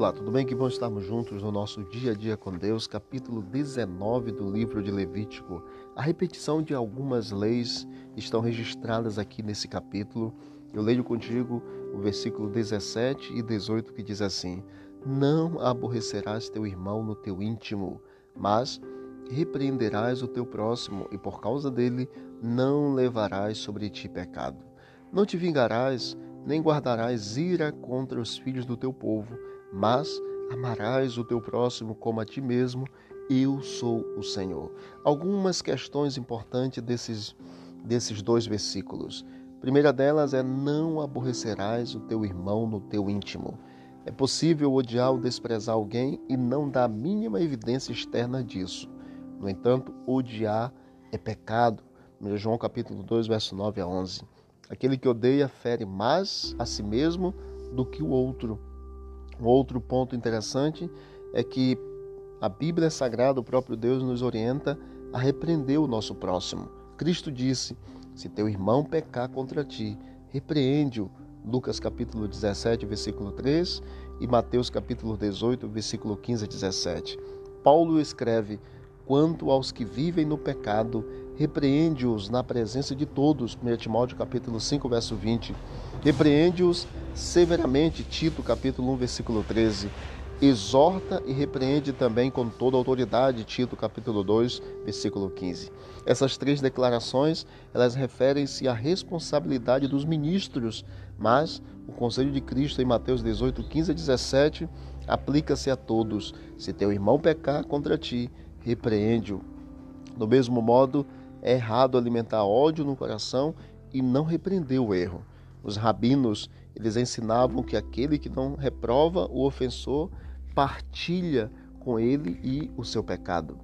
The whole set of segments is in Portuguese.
Olá, tudo bem? Que bom estarmos juntos no nosso dia a dia com Deus, capítulo 19 do livro de Levítico. A repetição de algumas leis estão registradas aqui nesse capítulo. Eu leio contigo o versículo 17 e 18 que diz assim: Não aborrecerás teu irmão no teu íntimo, mas repreenderás o teu próximo, e por causa dele não levarás sobre ti pecado. Não te vingarás, nem guardarás ira contra os filhos do teu povo mas amarás o teu próximo como a ti mesmo, eu sou o Senhor. Algumas questões importantes desses, desses dois versículos. Primeira delas é: não aborrecerás o teu irmão no teu íntimo. É possível odiar ou desprezar alguém e não dar a mínima evidência externa disso. No entanto, odiar é pecado. João capítulo 2, verso 9 a 11. Aquele que odeia fere mais a si mesmo do que o outro. Outro ponto interessante é que a Bíblia Sagrada, o próprio Deus, nos orienta a repreender o nosso próximo. Cristo disse: Se teu irmão pecar contra ti, repreende-o. Lucas capítulo 17, versículo 3 e Mateus capítulo 18, versículo 15 a 17. Paulo escreve: Quanto aos que vivem no pecado, repreende-os na presença de todos. 1 Timóteo capítulo 5, verso 20. Repreende-os severamente, Tito capítulo 1, versículo 13. Exorta e repreende também com toda autoridade, Tito capítulo 2, versículo 15. Essas três declarações, elas referem-se à responsabilidade dos ministros, mas o conselho de Cristo em Mateus 18, 15 a 17 aplica-se a todos. Se teu irmão pecar contra ti, repreende-o. Do mesmo modo, é errado alimentar ódio no coração e não repreender o erro. Os rabinos, eles ensinavam que aquele que não reprova o ofensor partilha com ele e o seu pecado.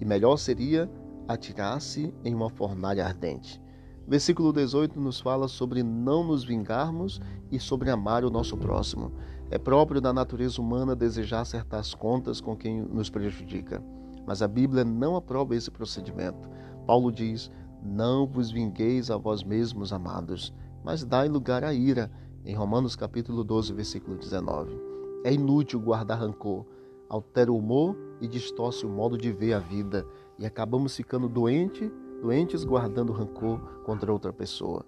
E melhor seria atirar-se em uma fornalha ardente. Versículo 18 nos fala sobre não nos vingarmos e sobre amar o nosso próximo. É próprio da natureza humana desejar acertar as contas com quem nos prejudica. Mas a Bíblia não aprova esse procedimento. Paulo diz: Não vos vingueis a vós mesmos, amados, mas dai lugar à ira, em Romanos capítulo 12, versículo 19. É inútil guardar rancor, altera o humor e distorce o modo de ver a vida, e acabamos ficando doente, doentes guardando rancor contra outra pessoa.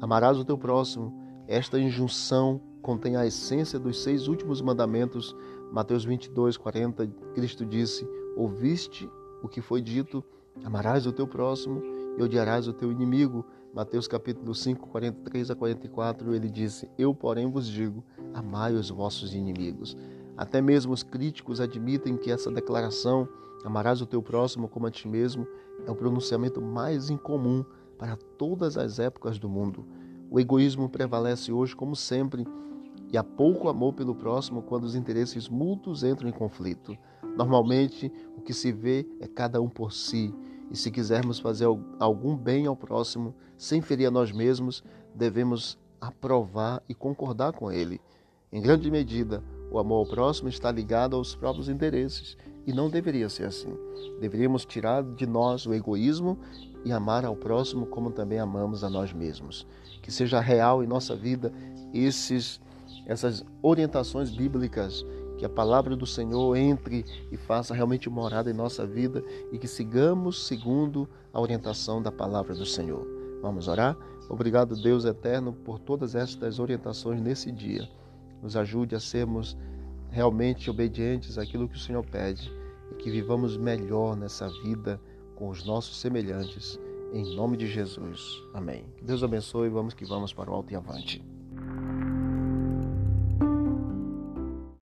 Amarás o teu próximo. Esta injunção contém a essência dos seis últimos mandamentos. Mateus 22, 40, Cristo disse: Ouviste o que foi dito, amarás o teu próximo e odiarás o teu inimigo. Mateus capítulo 5, 43 a 44, ele disse: Eu, porém, vos digo: amai os vossos inimigos. Até mesmo os críticos admitem que essa declaração, amarás o teu próximo como a ti mesmo, é o pronunciamento mais incomum para todas as épocas do mundo. O egoísmo prevalece hoje, como sempre, e há pouco amor pelo próximo quando os interesses mútuos entram em conflito. Normalmente, o que se vê é cada um por si, e se quisermos fazer algum bem ao próximo, sem ferir a nós mesmos, devemos aprovar e concordar com ele. Em grande medida, o amor ao próximo está ligado aos próprios interesses, e não deveria ser assim. Deveríamos tirar de nós o egoísmo e amar ao próximo como também amamos a nós mesmos. Que seja real em nossa vida esses essas orientações bíblicas que a palavra do Senhor entre e faça realmente morada em nossa vida e que sigamos segundo a orientação da palavra do Senhor. Vamos orar? Obrigado, Deus eterno, por todas estas orientações nesse dia. Nos ajude a sermos realmente obedientes àquilo que o Senhor pede e que vivamos melhor nessa vida com os nossos semelhantes. Em nome de Jesus. Amém. Que Deus abençoe. Vamos que vamos para o alto e avante.